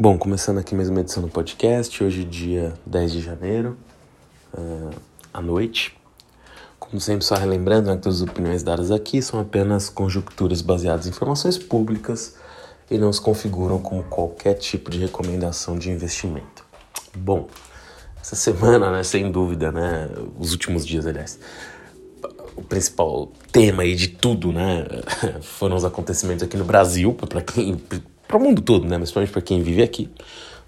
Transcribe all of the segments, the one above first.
Bom, começando aqui mais uma edição do podcast, hoje dia 10 de janeiro, uh, à noite. Como sempre, só relembrando né, que as opiniões dadas aqui são apenas conjecturas baseadas em informações públicas e não se configuram como qualquer tipo de recomendação de investimento. Bom, essa semana, né, sem dúvida, né, os últimos dias, aliás, o principal tema aí de tudo, né, foram os acontecimentos aqui no Brasil, para quem para o mundo todo, né? Mas principalmente para quem vive aqui.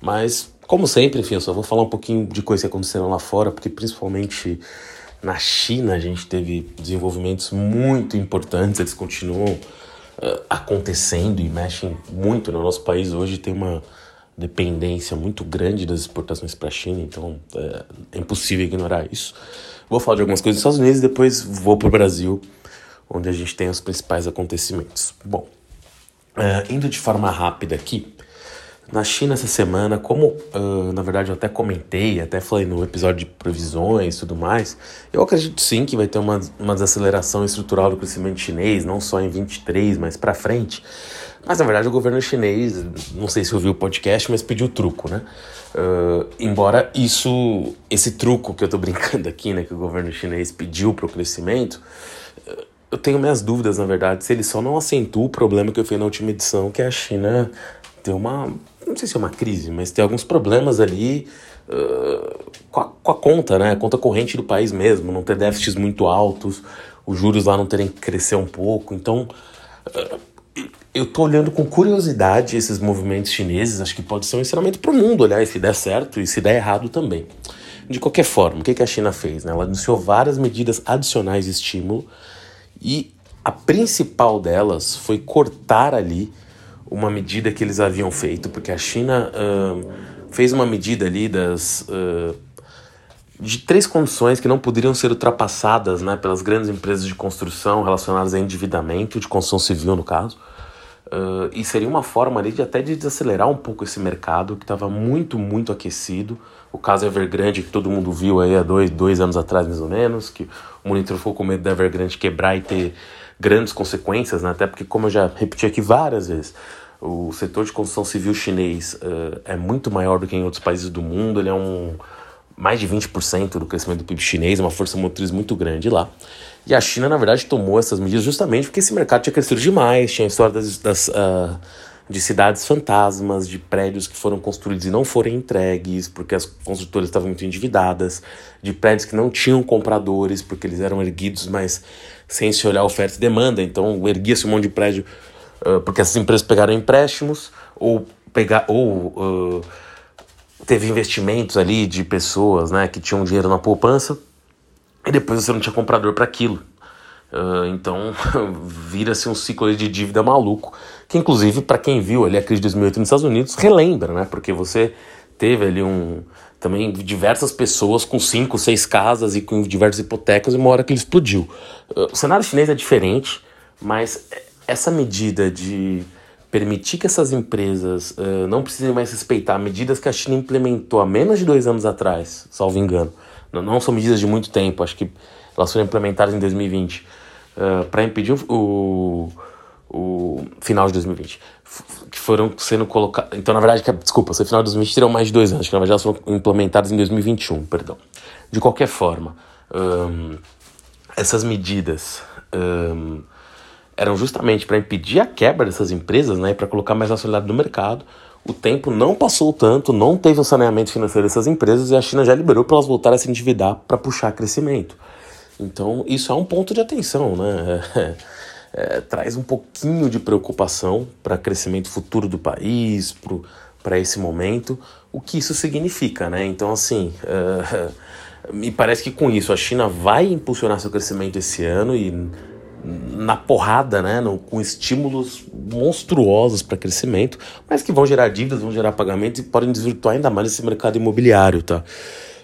Mas, como sempre, enfim, eu só vou falar um pouquinho de coisas que aconteceram lá fora, porque principalmente na China a gente teve desenvolvimentos muito importantes, eles continuam uh, acontecendo e mexem muito no nosso país. Hoje tem uma dependência muito grande das exportações para a China, então é, é impossível ignorar isso. Vou falar de algumas coisas dos Estados Unidos e depois vou para o Brasil, onde a gente tem os principais acontecimentos. Bom, Uh, indo de forma rápida aqui, na China essa semana, como uh, na verdade eu até comentei, até falei no episódio de previsões e tudo mais, eu acredito sim que vai ter uma, uma desaceleração estrutural do crescimento chinês, não só em 23, mas para frente. Mas na verdade o governo chinês, não sei se ouviu o podcast, mas pediu truco, né? Uh, embora isso, esse truco que eu tô brincando aqui, né, que o governo chinês pediu para o crescimento, eu tenho minhas dúvidas, na verdade, se ele só não acentua o problema que eu fiz na última edição, que é a China tem uma. Não sei se é uma crise, mas tem alguns problemas ali uh, com, a, com, a, conta, né? A conta corrente do país mesmo, não ter déficits muito altos, os juros lá não terem que crescer um pouco. Então, uh, eu tô olhando com curiosidade esses movimentos chineses, acho que pode ser um ensinamento para o mundo, olhar se der certo e se der errado também. De qualquer forma, o que, que a China fez? Né? Ela anunciou várias medidas adicionais de estímulo e a principal delas foi cortar ali uma medida que eles haviam feito, porque a China uh, fez uma medida ali das. Uh, de três condições que não poderiam ser ultrapassadas né, pelas grandes empresas de construção relacionadas a endividamento, de construção civil no caso. Uh, e seria uma forma ali de até de desacelerar um pouco esse mercado que estava muito, muito aquecido. O caso Evergrande, que todo mundo viu aí há dois, dois anos atrás, mais ou menos, que o monitor ficou com medo da Evergrande quebrar e ter grandes consequências, né? até porque, como eu já repeti aqui várias vezes, o setor de construção civil chinês uh, é muito maior do que em outros países do mundo, ele é um mais de 20% do crescimento do PIB chinês, uma força motriz muito grande lá. E a China, na verdade, tomou essas medidas justamente porque esse mercado tinha crescido demais, tinha a história das, das uh, de cidades fantasmas, de prédios que foram construídos e não foram entregues, porque as construtoras estavam muito endividadas, de prédios que não tinham compradores, porque eles eram erguidos, mas sem se olhar oferta e demanda. Então, erguia-se um monte de prédio uh, porque essas empresas pegaram empréstimos, ou, pegar, ou uh, teve investimentos ali de pessoas né, que tinham dinheiro na poupança, e depois você não tinha comprador para aquilo. Uh, então vira-se um ciclo de dívida maluco, que inclusive para quem viu ali a crise de 2008 nos Estados Unidos relembra, né? Porque você teve ali um também diversas pessoas com cinco, seis casas e com diversas hipotecas e uma hora que ele explodiu. Uh, o cenário chinês é diferente, mas essa medida de permitir que essas empresas uh, não precisem mais respeitar medidas que a China implementou há menos de dois anos atrás, salvo engano. Não, não são medidas de muito tempo, acho que elas foram implementadas em 2020 uh, para impedir o, o final de 2020, que foram sendo colocadas. Então, na verdade, que, desculpa, esse final de 2020 terão mais de dois anos, que na verdade elas foram implementadas em 2021, perdão. De qualquer forma, um, essas medidas um, eram justamente para impedir a quebra dessas empresas, né, para colocar mais nacionalidade no mercado. O tempo não passou tanto, não teve um saneamento financeiro dessas empresas e a China já liberou para elas voltarem a se endividar para puxar crescimento. Então, isso é um ponto de atenção, né? É, traz um pouquinho de preocupação para o crescimento futuro do país, para esse momento, o que isso significa, né? Então, assim, é, me parece que com isso a China vai impulsionar seu crescimento esse ano e na porrada, né, no, com estímulos monstruosos para crescimento, mas que vão gerar dívidas, vão gerar pagamentos e podem desvirtuar ainda mais esse mercado imobiliário, tá?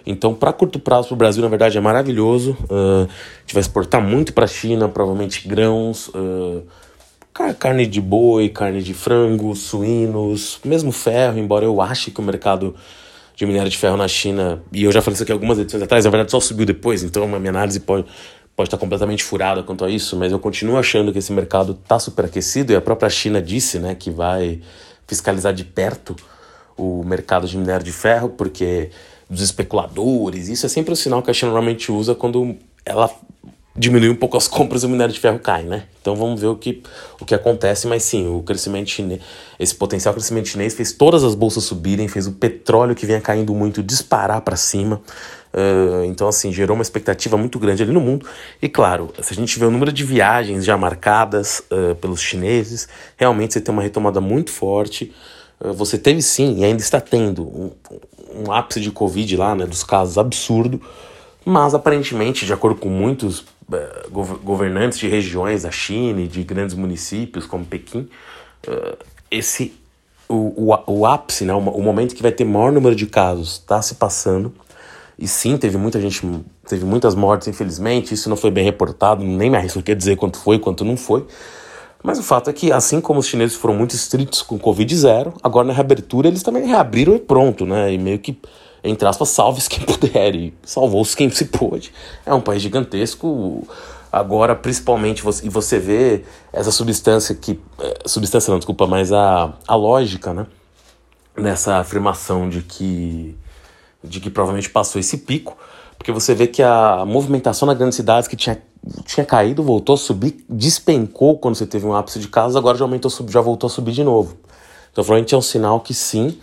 Então, para curto prazo para o Brasil, na verdade, é maravilhoso. Uh, a gente vai exportar muito para a China, provavelmente grãos, uh, carne de boi, carne de frango, suínos, mesmo ferro, embora eu ache que o mercado de minério de ferro na China, e eu já falei isso aqui algumas edições atrás, na verdade só subiu depois, então a minha análise pode, pode estar completamente furada quanto a isso, mas eu continuo achando que esse mercado está superaquecido e a própria China disse né, que vai fiscalizar de perto o mercado de minério de ferro, porque dos especuladores, isso é sempre o sinal que a China normalmente usa quando ela diminui um pouco as compras e o minério de ferro cai, né? Então vamos ver o que, o que acontece, mas sim, o crescimento chinês, esse potencial crescimento chinês fez todas as bolsas subirem, fez o petróleo que vinha caindo muito disparar para cima. Uh, então, assim, gerou uma expectativa muito grande ali no mundo. E claro, se a gente vê o número de viagens já marcadas uh, pelos chineses, realmente você tem uma retomada muito forte. Uh, você teve sim, e ainda está tendo, um, um ápice de Covid lá, né, dos casos absurdo, mas aparentemente, de acordo com muitos uh, governantes de regiões da China e de grandes municípios como Pequim, uh, esse o, o, o ápice, né, o, o, momento que vai ter maior número de casos está se passando. E sim, teve muita gente, teve muitas mortes, infelizmente. Isso não foi bem reportado, nem me arrisco a dizer quanto foi, quanto não foi. Mas o fato é que, assim como os chineses foram muito estritos com Covid zero, agora na reabertura eles também reabriram e pronto, né? E meio que entre aspas, salve-se quem puder, e salvou-se quem se pôde. É um país gigantesco. Agora, principalmente, você, e você vê essa substância que. Eh, substância não, desculpa, mas a, a lógica, né? Nessa afirmação de que. de que provavelmente passou esse pico, porque você vê que a movimentação nas grandes cidades que tinha, tinha caído, voltou a subir, despencou quando você teve um ápice de casos, agora já, aumentou, já voltou a subir de novo. Então, provavelmente é um sinal que sim,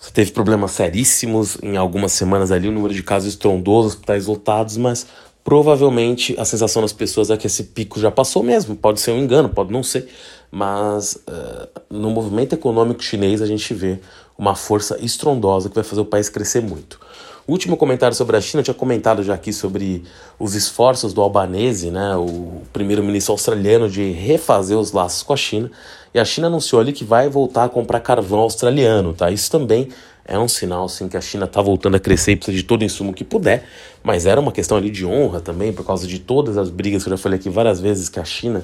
você teve problemas seríssimos em algumas semanas ali, o número de casos estrondoso, hospitais lotados, mas provavelmente a sensação das pessoas é que esse pico já passou mesmo. Pode ser um engano, pode não ser, mas uh, no movimento econômico chinês a gente vê uma força estrondosa que vai fazer o país crescer muito. Último comentário sobre a China, eu tinha comentado já aqui sobre os esforços do Albanese, né, o primeiro-ministro australiano, de refazer os laços com a China. E a China anunciou ali que vai voltar a comprar carvão australiano, tá? Isso também é um sinal, assim, que a China está voltando a crescer e precisa de todo o insumo que puder. Mas era uma questão ali de honra também, por causa de todas as brigas que eu já falei aqui várias vezes que a China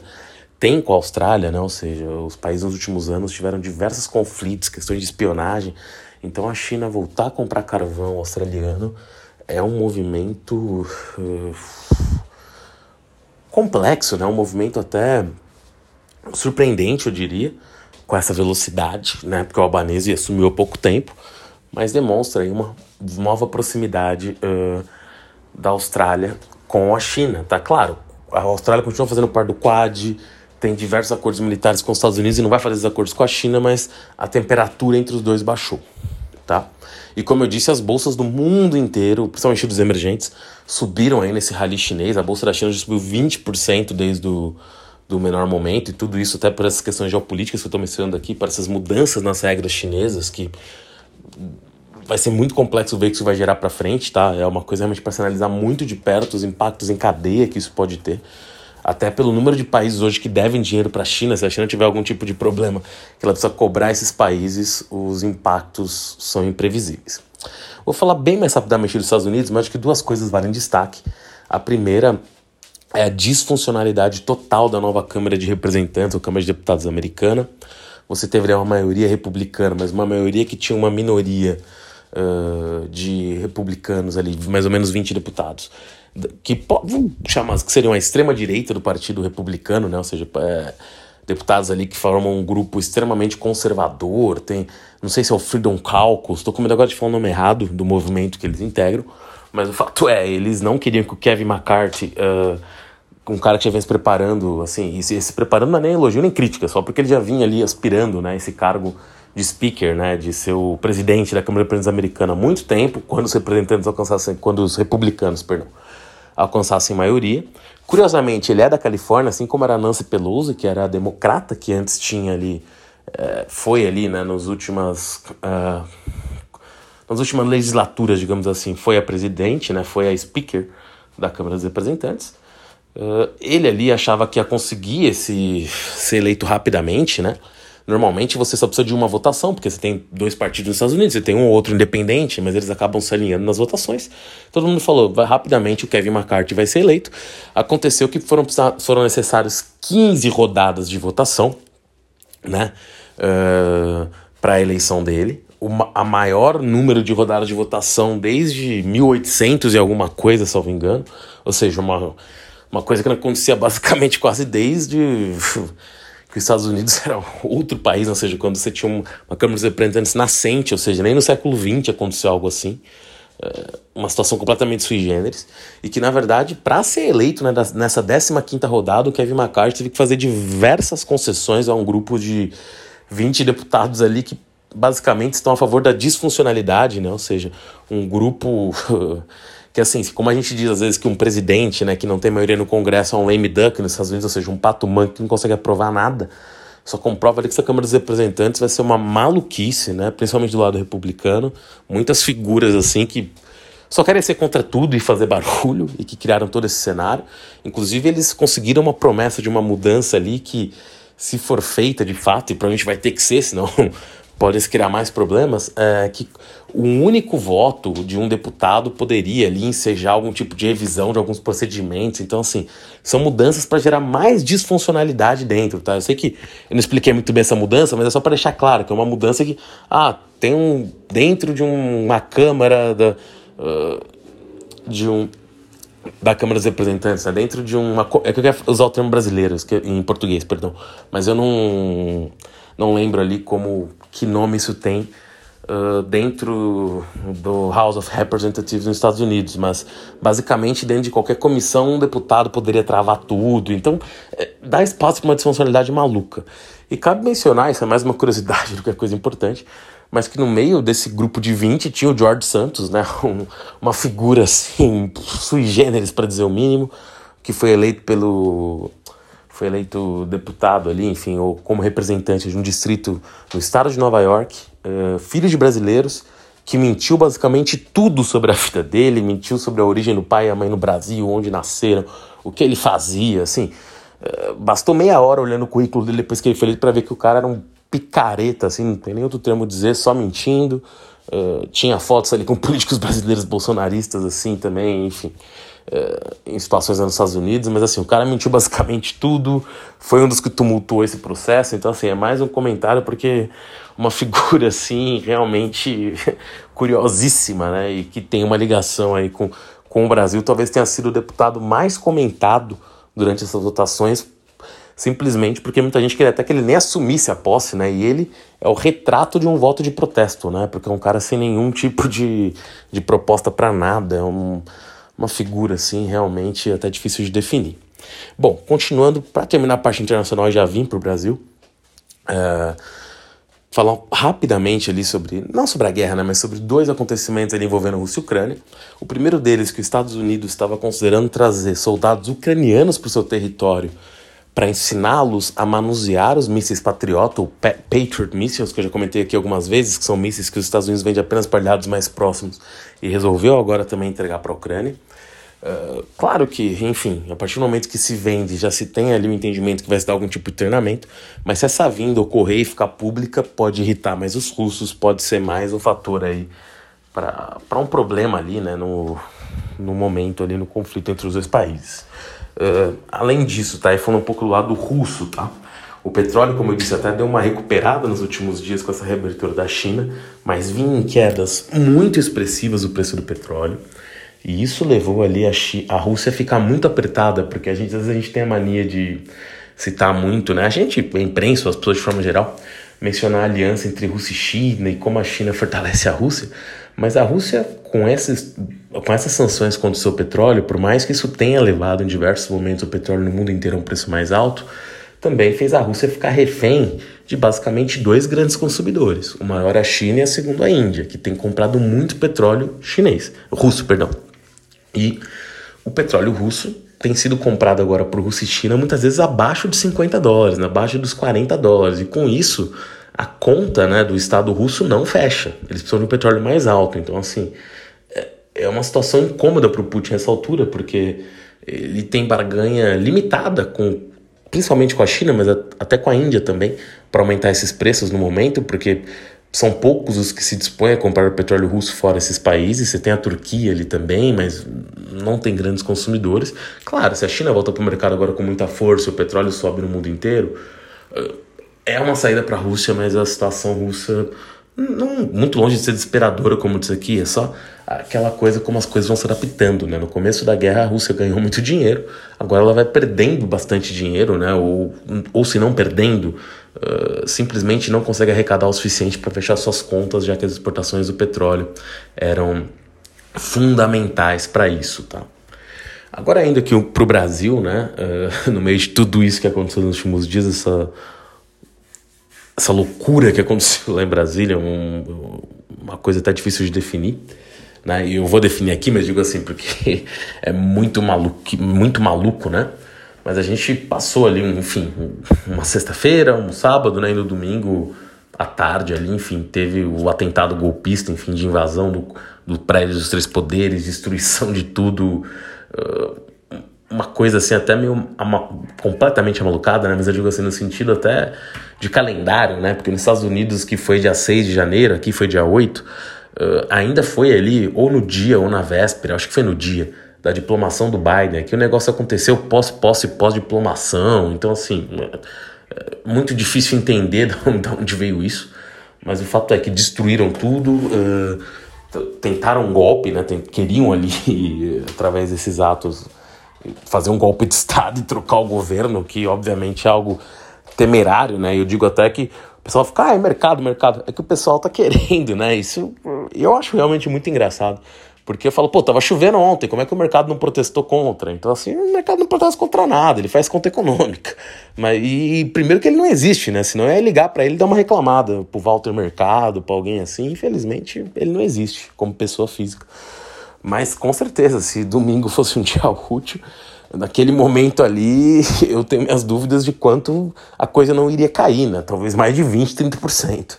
tem com a Austrália, né? Ou seja, os países nos últimos anos tiveram diversos conflitos, questões de espionagem. Então a China voltar a comprar carvão australiano é um movimento uh, complexo, né? Um movimento até surpreendente, eu diria, com essa velocidade, né? Porque o albanese assumiu há pouco tempo, mas demonstra aí uma nova proximidade uh, da Austrália com a China, tá claro? A Austrália continua fazendo parte do Quad, tem diversos acordos militares com os Estados Unidos e não vai fazer esses acordos com a China, mas a temperatura entre os dois baixou, tá? E como eu disse, as bolsas do mundo inteiro, principalmente dos emergentes, subiram aí nesse rally chinês. A bolsa da China já subiu 20% desde o do menor momento, e tudo isso até por essas questões geopolíticas que eu estou mencionando aqui, para essas mudanças nas regras chinesas, que vai ser muito complexo ver o que isso vai gerar para frente, tá? É uma coisa realmente para se analisar muito de perto os impactos em cadeia que isso pode ter. Até pelo número de países hoje que devem dinheiro para a China, se a China tiver algum tipo de problema que ela precisa cobrar esses países, os impactos são imprevisíveis. Vou falar bem mais rapidamente dos Estados Unidos, mas acho que duas coisas valem destaque. A primeira é a disfuncionalidade total da nova Câmara de Representantes, ou Câmara de Deputados americana. Você teve uma maioria republicana, mas uma maioria que tinha uma minoria uh, de republicanos ali, mais ou menos 20 deputados, que chamar que seriam a extrema direita do Partido Republicano, né? Ou seja, é, deputados ali que formam um grupo extremamente conservador. Tem, não sei se é o Freedom Caucus, estou com medo agora de falar o nome errado do movimento que eles integram, mas o fato é, eles não queriam que o Kevin McCarthy uh, um cara que já vem se preparando, assim, e se, se preparando não é nem elogio nem crítica, só porque ele já vinha ali aspirando, né, esse cargo de speaker, né, de ser o presidente da Câmara de Representantes americana há muito tempo, quando os representantes alcançassem, quando os republicanos, perdão, alcançassem maioria. Curiosamente, ele é da Califórnia, assim como era Nancy Pelosi, que era democrata que antes tinha ali, é, foi ali, né, nos últimas, uh, nas últimas legislaturas, digamos assim, foi a presidente, né, foi a speaker da Câmara dos Representantes. Uh, ele ali achava que ia conseguir esse, ser eleito rapidamente, né? Normalmente você só precisa de uma votação, porque você tem dois partidos nos Estados Unidos, você tem um ou outro independente, mas eles acabam se alinhando nas votações. Todo mundo falou, vai rapidamente o Kevin McCarthy vai ser eleito. Aconteceu que foram, foram necessárias 15 rodadas de votação, né? Uh, para a eleição dele. A maior número de rodadas de votação desde 1800 e alguma coisa, salvo engano. Ou seja, uma uma coisa que não acontecia basicamente quase desde que os Estados Unidos era outro país, ou seja, quando você tinha uma Câmara dos Representantes nascente, ou seja, nem no século XX aconteceu algo assim, é, uma situação completamente sui generis, e que, na verdade, para ser eleito né, nessa 15ª rodada, o Kevin McCarthy teve que fazer diversas concessões a um grupo de 20 deputados ali que basicamente estão a favor da disfuncionalidade, né? ou seja, um grupo que assim, como a gente diz às vezes que um presidente, né, que não tem maioria no Congresso é um lame duck nos Estados Unidos, ou seja, um pato manco que não consegue aprovar nada, só comprova ali que essa Câmara dos Representantes vai ser uma maluquice, né, principalmente do lado republicano, muitas figuras assim que só querem ser contra tudo e fazer barulho e que criaram todo esse cenário. Inclusive eles conseguiram uma promessa de uma mudança ali que se for feita de fato, e provavelmente vai ter que ser, senão podem se criar mais problemas, é que um único voto de um deputado poderia ali ensejar algum tipo de revisão de alguns procedimentos. Então, assim, são mudanças para gerar mais disfuncionalidade dentro, tá? Eu sei que eu não expliquei muito bem essa mudança, mas é só para deixar claro que é uma mudança que, ah, tem um. dentro de um, uma Câmara da. Uh, de um. Da Câmara dos Representantes, né? dentro de uma. É que eu quero usar o termo brasileiro, em português, perdão. Mas eu não. Não lembro ali como que nome isso tem uh, dentro do House of Representatives nos Estados Unidos, mas basicamente dentro de qualquer comissão um deputado poderia travar tudo, então é, dá espaço para uma disfuncionalidade maluca. E cabe mencionar, isso é mais uma curiosidade do que é coisa importante, mas que no meio desse grupo de 20 tinha o George Santos, né, um, uma figura assim sui generis para dizer o mínimo, que foi eleito pelo foi eleito deputado ali, enfim, ou como representante de um distrito no estado de Nova York, uh, filho de brasileiros, que mentiu basicamente tudo sobre a vida dele, mentiu sobre a origem do pai e a mãe no Brasil, onde nasceram, o que ele fazia, assim. Uh, bastou meia hora olhando o currículo dele depois que ele foi eleito para ver que o cara era um picareta, assim, não tem nem outro termo dizer, só mentindo. Uh, tinha fotos ali com políticos brasileiros bolsonaristas, assim, também, enfim. Eh, em situações nos Estados Unidos, mas assim, o cara mentiu basicamente tudo, foi um dos que tumultuou esse processo, então assim, é mais um comentário porque uma figura assim realmente curiosíssima, né, e que tem uma ligação aí com, com o Brasil, talvez tenha sido o deputado mais comentado durante essas votações, simplesmente porque muita gente queria até que ele nem assumisse a posse, né, e ele é o retrato de um voto de protesto, né, porque é um cara sem nenhum tipo de, de proposta para nada, é um uma figura assim realmente até difícil de definir. Bom, continuando, para terminar a parte internacional, já vim para o Brasil. Uh, falar rapidamente ali sobre, não sobre a guerra, né, mas sobre dois acontecimentos ali envolvendo Rússia e Ucrânia. O primeiro deles, que os Estados Unidos estava considerando trazer soldados ucranianos para o seu território para ensiná-los a manusear os mísseis Patriot, ou Patriot Missiles, que eu já comentei aqui algumas vezes, que são mísseis que os Estados Unidos vendem apenas para aliados mais próximos e resolveu agora também entregar para a Ucrânia. Uh, claro que, enfim, a partir do momento que se vende, já se tem ali o um entendimento que vai se dar algum tipo de treinamento, mas se essa vinda ocorrer e ficar pública, pode irritar mais os russos, pode ser mais um fator aí para um problema ali, né, no, no momento ali no conflito entre os dois países. Uh, além disso, tá? E falando um pouco do lado russo, tá? O petróleo, como eu disse, até deu uma recuperada nos últimos dias com essa reabertura da China, mas vinha em quedas muito expressivas o preço do petróleo. E isso levou ali a, a Rússia a ficar muito apertada, porque a gente, às vezes a gente tem a mania de citar muito, né? A gente, a imprensa, as pessoas de forma geral, mencionar a aliança entre Rússia e China e como a China fortalece a Rússia, mas a Rússia, com essas, com essas sanções contra o seu petróleo, por mais que isso tenha levado em diversos momentos o petróleo no mundo inteiro a um preço mais alto, também fez a Rússia ficar refém de basicamente dois grandes consumidores. O maior é a China e a segunda a Índia, que tem comprado muito petróleo chinês, russo, perdão. E o petróleo russo tem sido comprado agora por Rússia e China muitas vezes abaixo de 50 dólares, abaixo dos 40 dólares. E com isso, a conta né, do Estado russo não fecha. Eles precisam de um petróleo mais alto. Então, assim, é, uma situação incômoda para o Putin nessa altura, porque ele tem barganha limitada com principalmente com a China, mas até com a Índia também, para aumentar esses preços no momento, porque são poucos os que se dispõem a comprar o petróleo russo fora esses países. Você tem a Turquia ali também, mas não tem grandes consumidores. Claro, se a China volta para o mercado agora com muita força o petróleo sobe no mundo inteiro, é uma saída para a Rússia, mas a situação russa não muito longe de ser desesperadora como isso aqui, é só aquela coisa como as coisas vão se adaptando, né? No começo da guerra a Rússia ganhou muito dinheiro, agora ela vai perdendo bastante dinheiro, né? Ou, ou se não perdendo, uh, simplesmente não consegue arrecadar o suficiente para fechar suas contas, já que as exportações do petróleo eram fundamentais para isso, tá? Agora ainda que para o Brasil, né? Uh, no meio de tudo isso que aconteceu nos últimos dias, essa essa loucura que aconteceu lá em Brasília, um, uma coisa até difícil de definir. Né? E eu vou definir aqui, mas digo assim, porque é muito maluco, muito maluco, né? Mas a gente passou ali, enfim, uma sexta-feira, um sábado, né? E no domingo à tarde ali, enfim, teve o atentado golpista, enfim, de invasão do, do prédio dos três poderes, destruição de tudo. Uh, uma coisa assim, até meio ama, completamente amalucada, né? Mas eu digo assim, no sentido até de calendário, né? Porque nos Estados Unidos, que foi dia 6 de janeiro, aqui foi dia 8, uh, ainda foi ali, ou no dia ou na véspera, acho que foi no dia da diplomação do Biden, que o negócio aconteceu pós-posse, pós-diplomação. Então, assim, muito difícil entender de onde veio isso. Mas o fato é que destruíram tudo, uh, tentaram um golpe, né? Queriam ali, através desses atos, fazer um golpe de Estado e trocar o governo, que obviamente é algo temerário, né? Eu digo até que o pessoal fica, ah, é mercado, mercado. É que o pessoal tá querendo, né? Isso eu acho realmente muito engraçado. Porque eu falo, pô, tava chovendo ontem, como é que o mercado não protestou contra? Então, assim, o mercado não protesta contra nada, ele faz conta econômica. Mas, e primeiro que ele não existe, né? Senão é ligar para ele e dar uma reclamada pro Walter Mercado, pra alguém assim. Infelizmente, ele não existe como pessoa física. Mas com certeza, se domingo fosse um dia útil, naquele momento ali eu tenho minhas dúvidas de quanto a coisa não iria cair, né? Talvez mais de 20, 30%.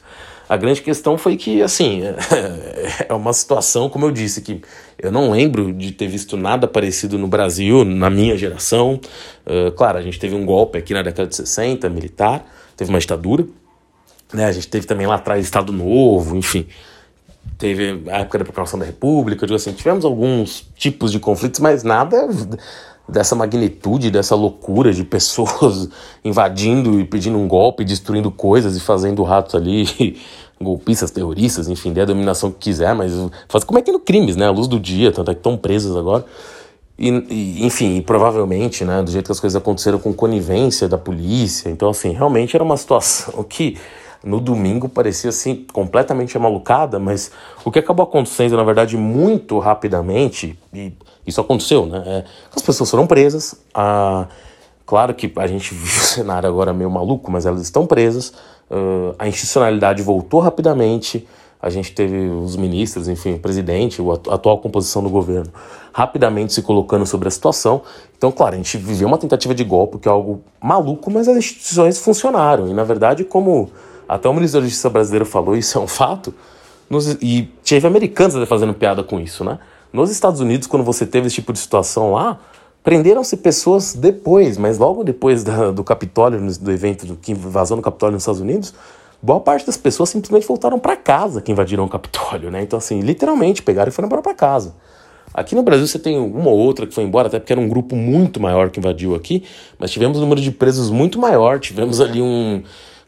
A grande questão foi que, assim, é uma situação, como eu disse, que eu não lembro de ter visto nada parecido no Brasil, na minha geração. Uh, claro, a gente teve um golpe aqui na década de 60, militar, teve uma ditadura, né? A gente teve também lá atrás Estado Novo, enfim teve a época da proclamação da República, digo assim, tivemos alguns tipos de conflitos, mas nada dessa magnitude, dessa loucura de pessoas invadindo e pedindo um golpe, destruindo coisas e fazendo ratos ali, golpistas, terroristas, enfim, dê a dominação que quiser, mas faz cometendo crimes, né, à luz do dia, tanto é que estão presos agora. E, e, enfim, provavelmente, né, do jeito que as coisas aconteceram com conivência da polícia, então assim, realmente era uma situação que no domingo parecia assim completamente amalucada, mas o que acabou acontecendo, na verdade, muito rapidamente, e isso aconteceu, né? É, as pessoas foram presas. A, claro que a gente viu o cenário agora meio maluco, mas elas estão presas. Uh, a institucionalidade voltou rapidamente. A gente teve os ministros, enfim, o presidente, a atual composição do governo, rapidamente se colocando sobre a situação. Então, claro, a gente viveu uma tentativa de golpe, que é algo maluco, mas as instituições funcionaram. E, na verdade, como até o ministro da Justiça brasileiro falou, isso é um fato. Nos, e teve americanos fazendo piada com isso, né? Nos Estados Unidos, quando você teve esse tipo de situação lá, prenderam-se pessoas depois, mas logo depois da, do Capitólio, do evento do, que invasou no Capitólio nos Estados Unidos, boa parte das pessoas simplesmente voltaram para casa que invadiram o Capitólio, né? Então, assim, literalmente pegaram e foram embora para casa. Aqui no Brasil você tem uma ou outra que foi embora, até porque era um grupo muito maior que invadiu aqui, mas tivemos um número de presos muito maior, tivemos ali um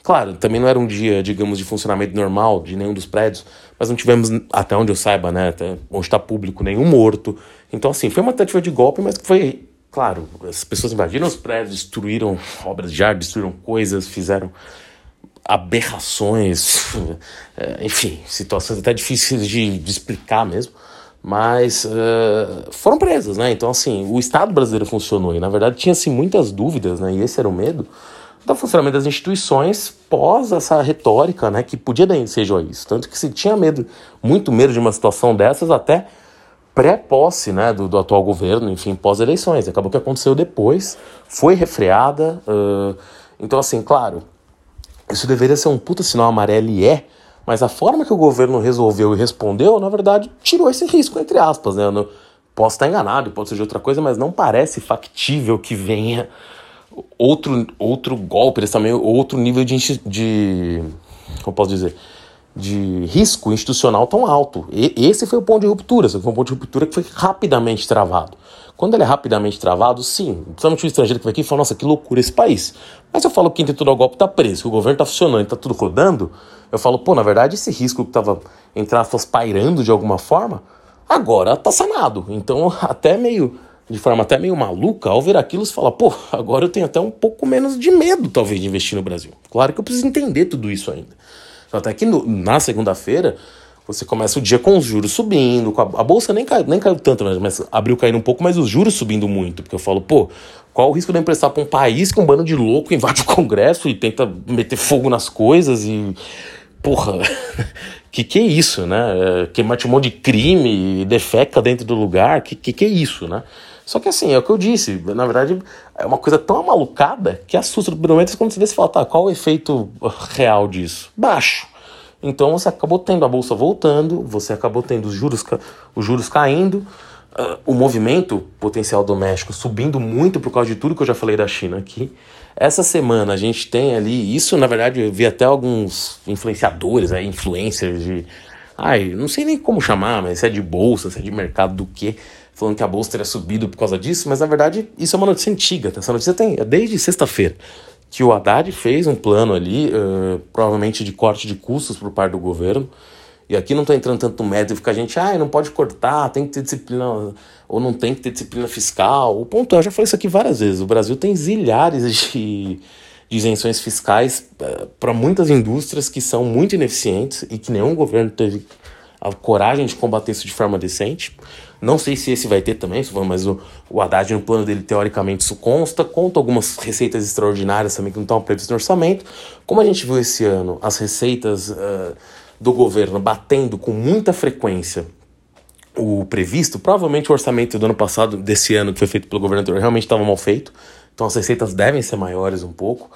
Claro, também não era um dia, digamos, de funcionamento normal de nenhum dos prédios, mas não tivemos, até onde eu saiba, né, onde está público, nenhum morto. Então, assim, foi uma tentativa de golpe, mas foi, claro, as pessoas invadiram os prédios, destruíram obras de arte, destruíram coisas, fizeram aberrações, é, enfim, situações até difíceis de, de explicar mesmo, mas uh, foram presas, né? Então, assim, o Estado brasileiro funcionou e, na verdade, tinha-se muitas dúvidas, né? E esse era o medo do funcionamento das instituições pós essa retórica, né, que podia ser isso. Tanto que se tinha medo, muito medo de uma situação dessas até pré-posse, né, do, do, atual governo, enfim, pós-eleições. Acabou que aconteceu depois, foi refreada. Uh, então, assim, claro, isso deveria ser um puta sinal amarelo e é, mas a forma que o governo resolveu e respondeu, na verdade, tirou esse risco, entre aspas, né? Eu posso estar enganado, pode ser de outra coisa, mas não parece factível que venha outro, outro golpe, eles também outro nível de, de como posso dizer, de risco institucional tão alto. E, esse foi o ponto de ruptura, foi um ponto de ruptura que foi rapidamente travado. Quando ele é rapidamente travado, sim. Principalmente o estrangeiro que vai aqui e fala, nossa, que loucura esse país. Mas eu falo que quem tentou dar o golpe está preso, que o governo está funcionando, está tudo rodando. Eu falo, pô, na verdade, esse risco que estava, entre aspas, pairando de alguma forma, agora está sanado. Então, até meio, de forma até meio maluca, ao ver aquilo, você fala, pô, agora eu tenho até um pouco menos de medo, talvez, de investir no Brasil. Claro que eu preciso entender tudo isso ainda. Até que no, na segunda-feira, você começa o dia com os juros subindo, a, a, bolsa nem caiu, nem caiu tanto, mas, mas, abriu caindo um pouco, mas os juros subindo muito. Porque eu falo, pô, qual o risco de eu emprestar para um país que um bando de louco invade o Congresso e tenta meter fogo nas coisas e. Porra, que que é isso, né? É, Queimar um monte de crime, defeca dentro do lugar, que que, que é isso, né? Só que assim, é o que eu disse, na verdade é uma coisa tão malucada que assusta. No momento, quando você vê, você fala, tá, qual o efeito real disso? Baixo. Então você acabou tendo a bolsa voltando, você acabou tendo os juros, os juros caindo, uh, o movimento potencial doméstico subindo muito por causa de tudo que eu já falei da China aqui. Essa semana a gente tem ali, isso na verdade eu vi até alguns influenciadores, aí, influencers de. Ai, não sei nem como chamar, mas se é de bolsa, se é de mercado do que, falando que a bolsa teria subido por causa disso, mas na verdade isso é uma notícia antiga, tá? essa notícia tem é desde sexta-feira que o Haddad fez um plano ali, uh, provavelmente de corte de custos por parte do governo. E aqui não estou entrando tanto no mérito, fica a gente, ah, não pode cortar, tem que ter disciplina, ou não tem que ter disciplina fiscal. O ponto é, eu já falei isso aqui várias vezes, o Brasil tem zilhares de, de isenções fiscais uh, para muitas indústrias que são muito ineficientes e que nenhum governo teve a coragem de combater isso de forma decente. Não sei se esse vai ter também, mas o, o Haddad, no plano dele, teoricamente, isso consta. Conta algumas receitas extraordinárias também que não estão previstas no orçamento. Como a gente viu esse ano, as receitas uh, do governo batendo com muita frequência o previsto, provavelmente o orçamento do ano passado, desse ano, que foi feito pelo governo anterior, realmente estava mal feito. Então as receitas devem ser maiores um pouco.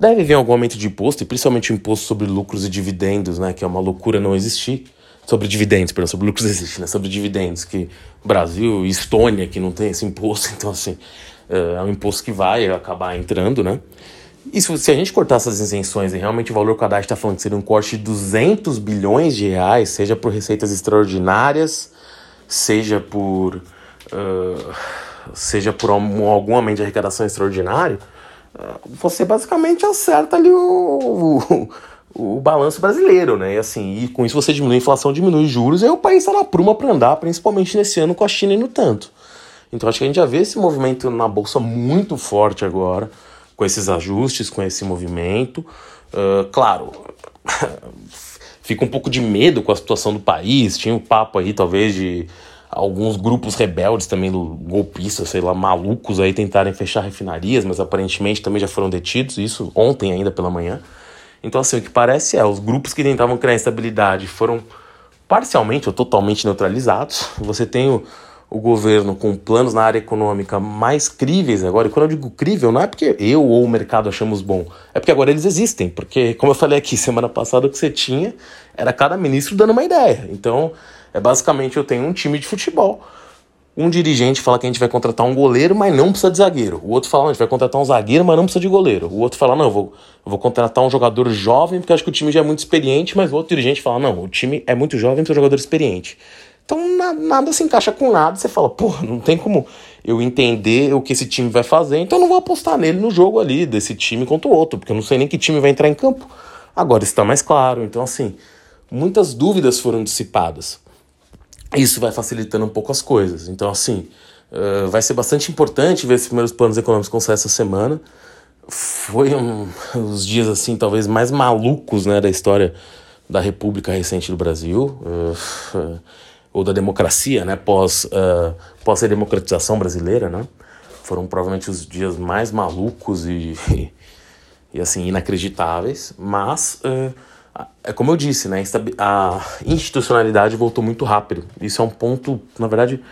Deve vir algum aumento de imposto, e principalmente o imposto sobre lucros e dividendos, né, que é uma loucura não existir sobre dividendos, perdão, sobre lucros existe, né? Sobre dividendos, que Brasil e Estônia, que não tem esse imposto, então assim, é, é um imposto que vai acabar entrando, né? E se, a gente cortar essas isenções e realmente o valor que o Haddad está falando que seria um corte de 200 bilhões de reais, seja por receitas extraordinárias, seja por, uh, seja por algum, algum aumento de arrecadação extraordinário, uh, você basicamente acerta ali o, o o balanço brasileiro, né? E assim, e com isso você diminui a inflação, diminui os juros, e aí o país está na pruma para andar, principalmente nesse ano com a China indo tanto. Então acho que a gente já vê esse movimento na bolsa muito forte agora, com esses ajustes, com esse movimento. Uh, claro, fica um pouco de medo com a situação do país. Tinha o um papo aí, talvez, de alguns grupos rebeldes também, golpistas, sei lá, malucos aí tentarem fechar refinarias, mas aparentemente também já foram detidos, isso ontem ainda pela manhã. Então, assim, o que parece é, os grupos que tentavam criar instabilidade foram parcialmente ou totalmente neutralizados. Você tem o, o governo com planos na área econômica mais críveis agora. E quando eu digo crível, não é porque eu ou o mercado achamos bom, é porque agora eles existem. Porque, como eu falei aqui semana passada, o que você tinha era cada ministro dando uma ideia. Então, é basicamente eu tenho um time de futebol um dirigente fala que a gente vai contratar um goleiro, mas não precisa de zagueiro. O outro fala, a gente vai contratar um zagueiro, mas não precisa de goleiro. O outro fala, não, eu vou, eu vou contratar um jogador jovem, porque acho que o time já é muito experiente, mas o outro dirigente fala, não, o time é muito jovem, precisa de jogador experiente. Então na, nada se encaixa com nada, você fala, pô, não tem como eu entender o que esse time vai fazer, então eu não vou apostar nele no jogo ali, desse time contra o outro, porque eu não sei nem que time vai entrar em campo. Agora está mais claro, então assim, muitas dúvidas foram dissipadas isso vai facilitando um pouco as coisas. Então, assim, uh, vai ser bastante importante ver esses primeiros planos econômicos com essa semana. Foi um, os dias, assim, talvez mais malucos né, da história da República recente do Brasil, uh, ou da democracia, né, pós, uh, pós a democratização brasileira, né? Foram provavelmente os dias mais malucos e, e, e assim, inacreditáveis, mas... É como eu disse, né? A institucionalidade voltou muito rápido. Isso é um ponto, na verdade,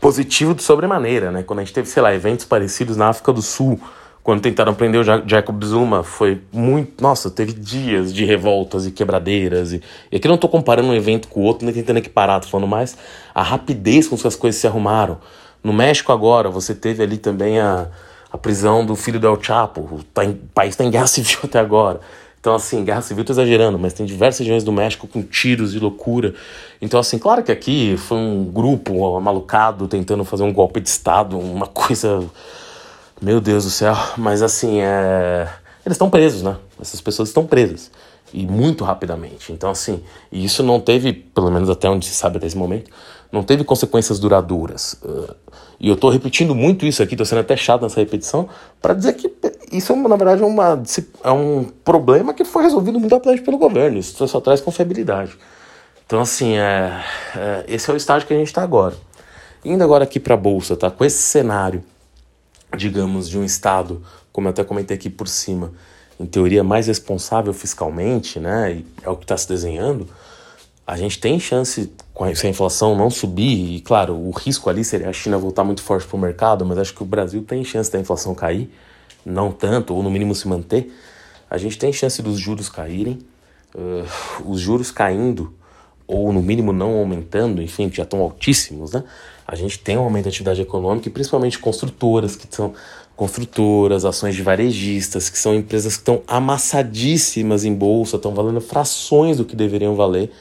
positivo de sobremaneira, né? Quando a gente teve, sei lá, eventos parecidos na África do Sul, quando tentaram prender o Jacob Zuma, foi muito. Nossa, teve dias de revoltas e quebradeiras. E, e aqui não estou comparando um evento com o outro, nem tentando equiparar, tô falando mais a rapidez com que as coisas se arrumaram. No México, agora, você teve ali também a, a prisão do filho do El Chapo. O, tá em, o país está em guerra civil até agora. Então, assim, guerra civil tô exagerando, mas tem diversas regiões do México com tiros e loucura. Então, assim, claro que aqui foi um grupo malucado tentando fazer um golpe de Estado, uma coisa. Meu Deus do céu. Mas, assim, é. Eles estão presos, né? Essas pessoas estão presas. E muito rapidamente. Então, assim, isso não teve, pelo menos até onde se sabe até esse momento, não teve consequências duradouras. Uh, e eu estou repetindo muito isso aqui, estou sendo até chato nessa repetição, para dizer que isso, na verdade, é, uma, é um problema que foi resolvido muito rapidamente pelo governo. Isso só traz confiabilidade. Então, assim, é, é esse é o estágio que a gente está agora. Indo agora aqui para a Bolsa, tá? Com esse cenário, digamos, de um Estado, como eu até comentei aqui por cima, em teoria mais responsável fiscalmente, né? E é o que está se desenhando a gente tem chance, se a inflação não subir, e claro, o risco ali seria a China voltar muito forte para o mercado, mas acho que o Brasil tem chance da inflação cair, não tanto, ou no mínimo se manter. A gente tem chance dos juros caírem, uh, os juros caindo, ou no mínimo não aumentando, enfim, que já estão altíssimos, né? A gente tem um aumento da atividade econômica e principalmente construtoras, que são construtoras, ações de varejistas, que são empresas que estão amassadíssimas em bolsa, estão valendo frações do que deveriam valer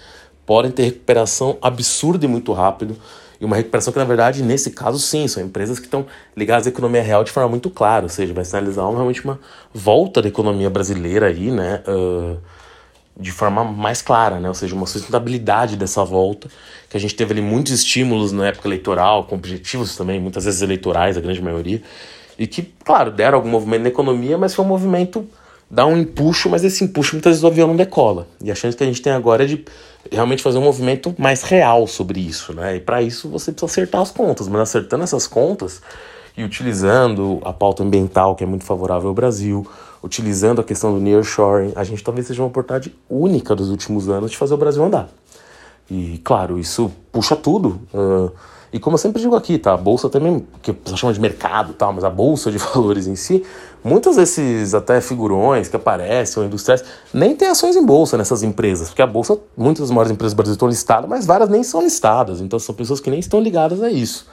podem ter recuperação absurda e muito rápido. E uma recuperação que, na verdade, nesse caso, sim, são empresas que estão ligadas à economia real de forma muito clara, ou seja, vai sinalizar realmente uma volta da economia brasileira aí, né, uh, de forma mais clara, né, ou seja, uma sustentabilidade dessa volta, que a gente teve ali muitos estímulos na época eleitoral, com objetivos também, muitas vezes eleitorais, a grande maioria, e que, claro, deram algum movimento na economia, mas foi um movimento, dá um empuxo, mas esse empuxo muitas vezes o avião não decola. E a chance que a gente tem agora é de realmente fazer um movimento mais real sobre isso, né? E para isso você precisa acertar as contas, mas acertando essas contas e utilizando a pauta ambiental, que é muito favorável ao Brasil, utilizando a questão do nearshoring, a gente talvez seja uma oportunidade única dos últimos anos de fazer o Brasil andar. E, claro, isso puxa tudo. Uh, e como eu sempre digo aqui, tá? A bolsa também, que pessoal chama de mercado tal, mas a bolsa de valores em si, muitos desses até figurões que aparecem, ou industriais, nem tem ações em bolsa nessas empresas, porque a bolsa, muitas das maiores empresas brasileiras estão listadas, mas várias nem são listadas, então são pessoas que nem estão ligadas a isso.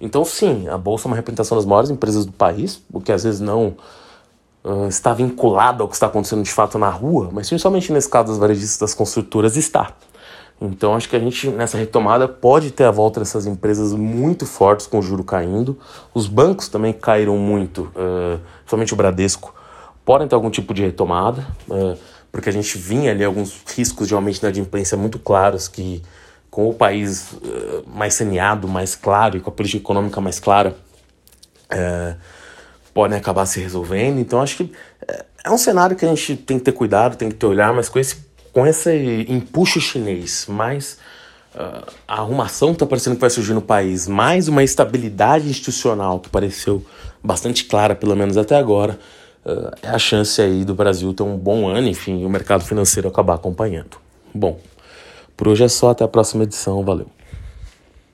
Então, sim, a bolsa é uma representação das maiores empresas do país, o que às vezes não uh, está vinculado ao que está acontecendo de fato na rua, mas principalmente nesse caso das varejistas das construtoras está. Então acho que a gente nessa retomada pode ter a volta dessas empresas muito fortes com o juro caindo. Os bancos também caíram muito, uh, somente o Bradesco, podem ter algum tipo de retomada, uh, porque a gente vinha ali alguns riscos de aumento da inadimplência muito claros que com o país uh, mais saneado, mais claro e com a política econômica mais clara, podem acabar se resolvendo. Então acho que é um cenário que a gente tem que ter cuidado, tem que ter olhar, mas com esse com esse empuxo chinês, mais uh, a arrumação que está parecendo que vai surgir no país, mais uma estabilidade institucional que pareceu bastante clara, pelo menos até agora, uh, é a chance aí do Brasil ter um bom ano, enfim, e o mercado financeiro acabar acompanhando. Bom, por hoje é só, até a próxima edição, valeu.